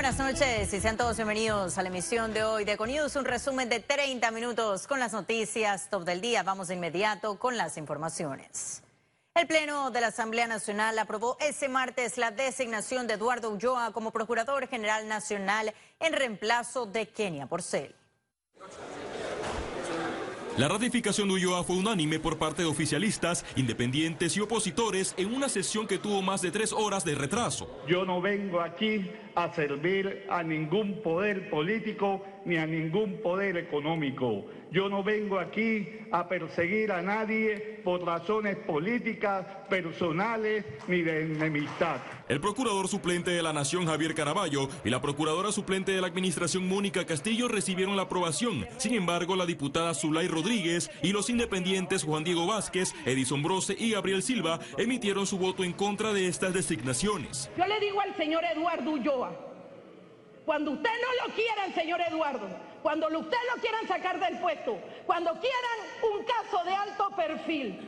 Buenas noches y sean todos bienvenidos a la emisión de hoy de Econius, un resumen de 30 minutos con las noticias top del día. Vamos de inmediato con las informaciones. El Pleno de la Asamblea Nacional aprobó ese martes la designación de Eduardo Ulloa como Procurador General Nacional en reemplazo de Kenia Porcel. La ratificación de Ulloa fue unánime por parte de oficialistas, independientes y opositores en una sesión que tuvo más de tres horas de retraso. Yo no vengo aquí a servir a ningún poder político ni a ningún poder económico. Yo no vengo aquí a perseguir a nadie por razones políticas, personales ni de enemistad. El procurador suplente de la Nación, Javier Caraballo, y la procuradora suplente de la Administración, Mónica Castillo, recibieron la aprobación. Sin embargo, la diputada Zulay Rodríguez y los independientes Juan Diego Vázquez, Edison Brose y Gabriel Silva emitieron su voto en contra de estas designaciones. Yo le digo al señor Eduardo Ulloa, cuando usted no lo quiera, el señor Eduardo, cuando usted lo quieran sacar del puesto, cuando quieran un caso de alto perfil,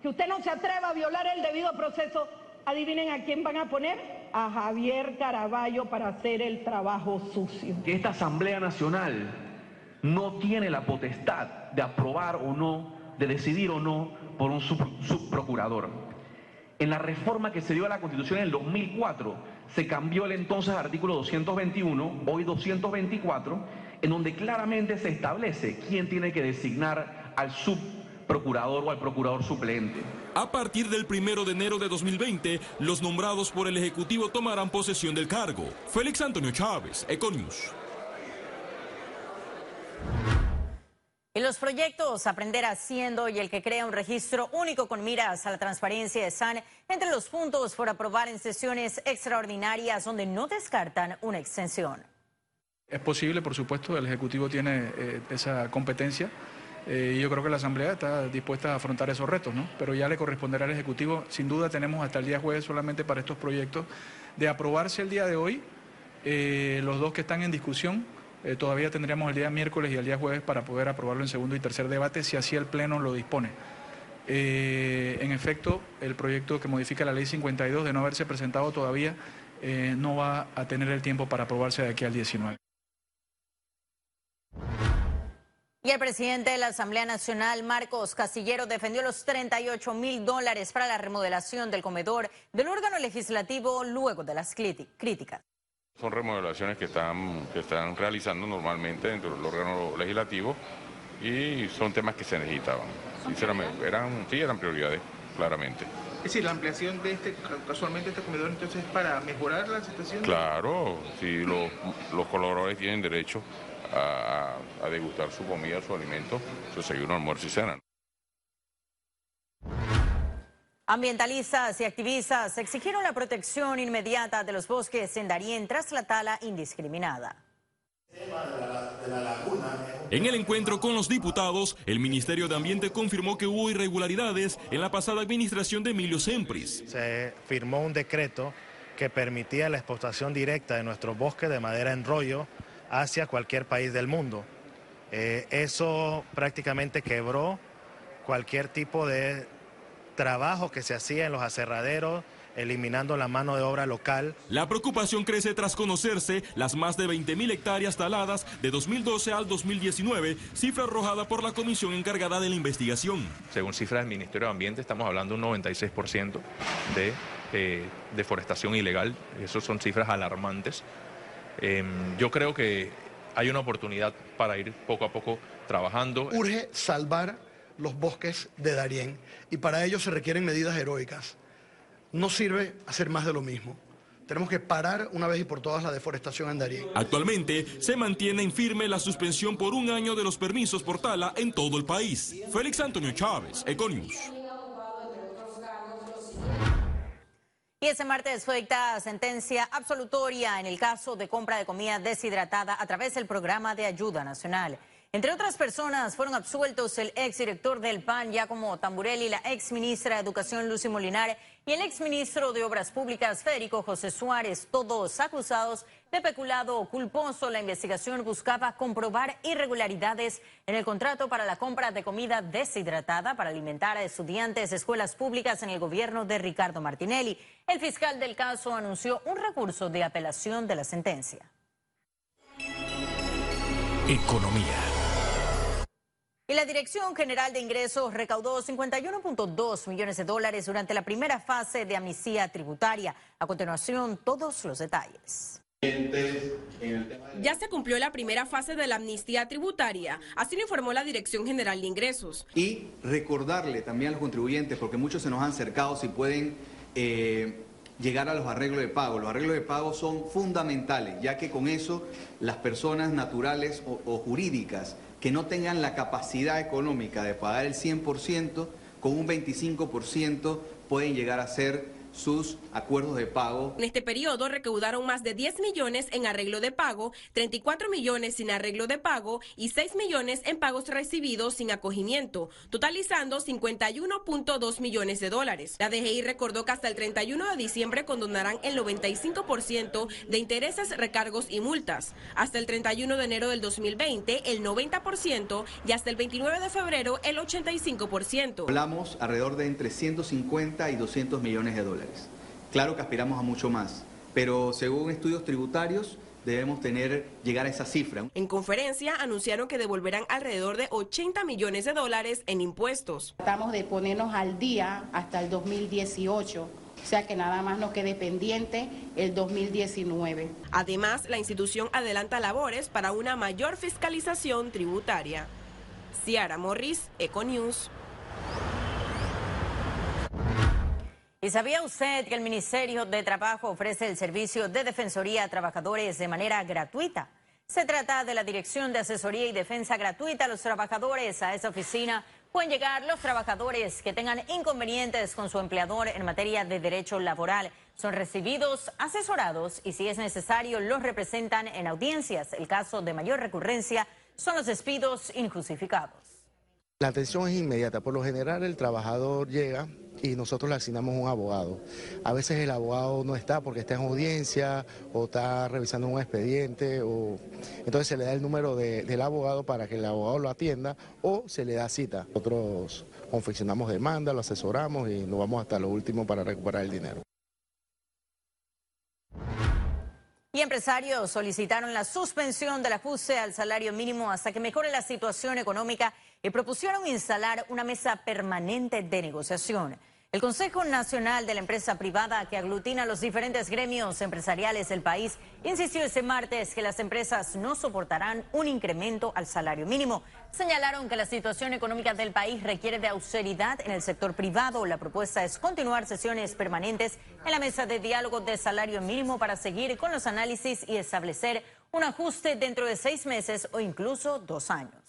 que usted no se atreva a violar el debido proceso, adivinen a quién van a poner, a Javier Caraballo para hacer el trabajo sucio. Que esta Asamblea Nacional no tiene la potestad de aprobar o no, de decidir o no por un subprocurador. En la reforma que se dio a la Constitución en el 2004, se cambió el entonces artículo 221, hoy 224, en donde claramente se establece quién tiene que designar al subprocurador o al procurador suplente. A partir del primero de enero de 2020, los nombrados por el Ejecutivo tomarán posesión del cargo. Félix Antonio Chávez, Econius. Y los proyectos Aprender Haciendo y el que crea un registro único con miras a la transparencia de SAN entre los puntos por aprobar en sesiones extraordinarias donde no descartan una extensión. Es posible, por supuesto, el Ejecutivo tiene eh, esa competencia eh, y yo creo que la Asamblea está dispuesta a afrontar esos retos, ¿no? Pero ya le corresponderá al Ejecutivo, sin duda tenemos hasta el día jueves solamente para estos proyectos, de aprobarse el día de hoy, eh, los dos que están en discusión, eh, todavía tendríamos el día miércoles y el día jueves para poder aprobarlo en segundo y tercer debate si así el Pleno lo dispone. Eh, en efecto, el proyecto que modifica la Ley 52 de no haberse presentado todavía eh, no va a tener el tiempo para aprobarse de aquí al 19. Y el presidente de la Asamblea Nacional, Marcos Castillero, defendió los 38 mil dólares para la remodelación del comedor del órgano legislativo luego de las críticas. Son remodelaciones que están, que están realizando normalmente dentro del órgano legislativo y son temas que se necesitaban. Sinceramente, eran, sí eran prioridades, claramente. Es decir, la ampliación de este, casualmente este comedor entonces es para mejorar la situación. Claro, si los, los colaboradores tienen derecho a, a, degustar su comida, su alimento, su desayuno, almuerzo y cena. Ambientalistas y activistas exigieron la protección inmediata de los bosques en Darién tras la tala indiscriminada. En el encuentro con los diputados, el Ministerio de Ambiente confirmó que hubo irregularidades en la pasada administración de Emilio Sempris. Se firmó un decreto que permitía la exportación directa de nuestros bosques de madera en rollo hacia cualquier país del mundo. Eh, eso prácticamente quebró cualquier tipo de trabajo que se hacía en los aserraderos, eliminando la mano de obra local. La preocupación crece tras conocerse las más de 20 mil hectáreas taladas de 2012 al 2019, cifra arrojada por la comisión encargada de la investigación. Según cifras del Ministerio de Ambiente, estamos hablando de un 96% de eh, deforestación ilegal. Esas son cifras alarmantes. Eh, yo creo que hay una oportunidad para ir poco a poco trabajando. Urge salvar los bosques de Darién y para ello se requieren medidas heroicas. No sirve hacer más de lo mismo. Tenemos que parar una vez y por todas la deforestación en Darién. Actualmente se mantiene en firme la suspensión por un año de los permisos por tala en todo el país. Félix Antonio Chávez, Econius. Y ese martes fue dictada sentencia absolutoria en el caso de compra de comida deshidratada a través del programa de ayuda nacional. Entre otras personas, fueron absueltos el exdirector del PAN, Giacomo Tamburelli, la exministra de Educación, Lucy Molinar, y el exministro de Obras Públicas, Federico José Suárez, todos acusados de peculado culposo. La investigación buscaba comprobar irregularidades en el contrato para la compra de comida deshidratada para alimentar a estudiantes de escuelas públicas en el gobierno de Ricardo Martinelli. El fiscal del caso anunció un recurso de apelación de la sentencia. Economía. La Dirección General de Ingresos recaudó 51.2 millones de dólares durante la primera fase de amnistía tributaria. A continuación, todos los detalles. Ya se cumplió la primera fase de la amnistía tributaria, así lo informó la Dirección General de Ingresos. Y recordarle también a los contribuyentes, porque muchos se nos han acercado, si pueden eh, llegar a los arreglos de pago. Los arreglos de pago son fundamentales, ya que con eso las personas naturales o, o jurídicas que no tengan la capacidad económica de pagar el 100%, con un 25% pueden llegar a ser sus acuerdos de pago. En este periodo recaudaron más de 10 millones en arreglo de pago, 34 millones sin arreglo de pago y 6 millones en pagos recibidos sin acogimiento, totalizando 51.2 millones de dólares. La DGI recordó que hasta el 31 de diciembre condonarán el 95% de intereses, recargos y multas. Hasta el 31 de enero del 2020 el 90% y hasta el 29 de febrero el 85%. Hablamos alrededor de entre 150 y 200 millones de dólares. Claro que aspiramos a mucho más, pero según estudios tributarios debemos tener llegar a esa cifra. En conferencia anunciaron que devolverán alrededor de 80 millones de dólares en impuestos. Tratamos de ponernos al día hasta el 2018. O sea que nada más nos quede pendiente el 2019. Además, la institución adelanta labores para una mayor fiscalización tributaria. Ciara Morris, Econews. ¿Y sabía usted que el Ministerio de Trabajo ofrece el servicio de defensoría a trabajadores de manera gratuita? Se trata de la Dirección de Asesoría y Defensa Gratuita a los trabajadores. A esa oficina pueden llegar los trabajadores que tengan inconvenientes con su empleador en materia de derecho laboral. Son recibidos, asesorados y si es necesario los representan en audiencias. El caso de mayor recurrencia son los despidos injustificados. La atención es inmediata. Por lo general el trabajador llega y nosotros le asignamos un abogado. A veces el abogado no está porque está en audiencia o está revisando un expediente o entonces se le da el número del abogado para que el abogado lo atienda o se le da cita. Nosotros confeccionamos demanda, lo asesoramos y nos vamos hasta lo último para recuperar el dinero. Y empresarios solicitaron la suspensión del ajuste al salario mínimo hasta que mejore la situación económica y propusieron instalar una mesa permanente de negociación. El Consejo Nacional de la Empresa Privada, que aglutina los diferentes gremios empresariales del país, insistió este martes que las empresas no soportarán un incremento al salario mínimo. Señalaron que la situación económica del país requiere de austeridad en el sector privado. La propuesta es continuar sesiones permanentes en la mesa de diálogo de salario mínimo para seguir con los análisis y establecer un ajuste dentro de seis meses o incluso dos años.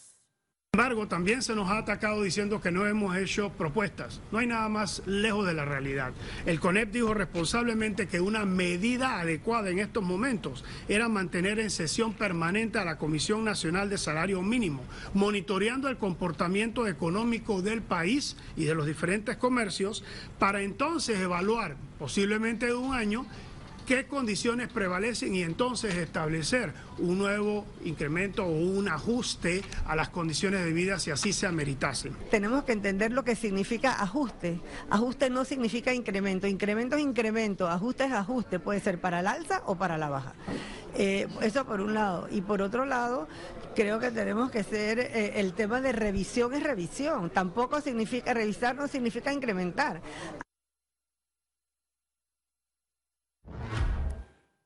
Sin embargo, también se nos ha atacado diciendo que no hemos hecho propuestas. No hay nada más lejos de la realidad. El CONEP dijo responsablemente que una medida adecuada en estos momentos era mantener en sesión permanente a la Comisión Nacional de Salario Mínimo, monitoreando el comportamiento económico del país y de los diferentes comercios, para entonces evaluar, posiblemente de un año, qué condiciones prevalecen y entonces establecer un nuevo incremento o un ajuste a las condiciones de vida si así se ameritasen. Tenemos que entender lo que significa ajuste. Ajuste no significa incremento. Incremento es incremento, ajuste es ajuste. Puede ser para el alza o para la baja. Eh, eso por un lado. Y por otro lado, creo que tenemos que ser, eh, el tema de revisión es revisión. Tampoco significa, revisar no significa incrementar.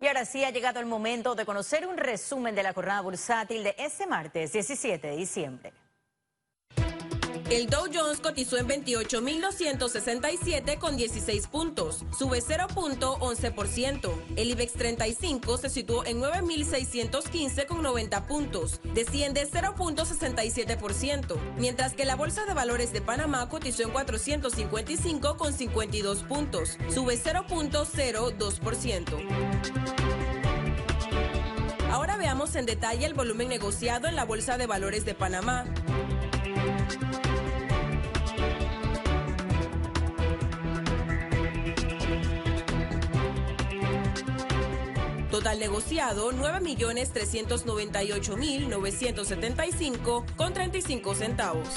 Y ahora sí ha llegado el momento de conocer un resumen de la jornada bursátil de este martes 17 de diciembre. El Dow Jones cotizó en 28.267 con 16 puntos, sube 0.11%. El IBEX 35 se situó en 9.615 con 90 puntos, desciende 0.67%, mientras que la Bolsa de Valores de Panamá cotizó en 455 con 52 puntos, sube 0.02%. Ahora veamos en detalle el volumen negociado en la Bolsa de Valores de Panamá. Total negociado 9.398.975 con 35 centavos.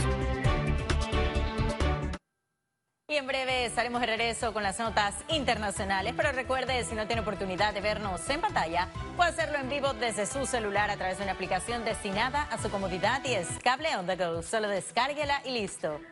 Y en breve estaremos de regreso con las notas internacionales, pero recuerde, si no tiene oportunidad de vernos en pantalla, puede hacerlo en vivo desde su celular a través de una aplicación destinada a su comodidad y es Cable on the Go. Solo descárguela y listo.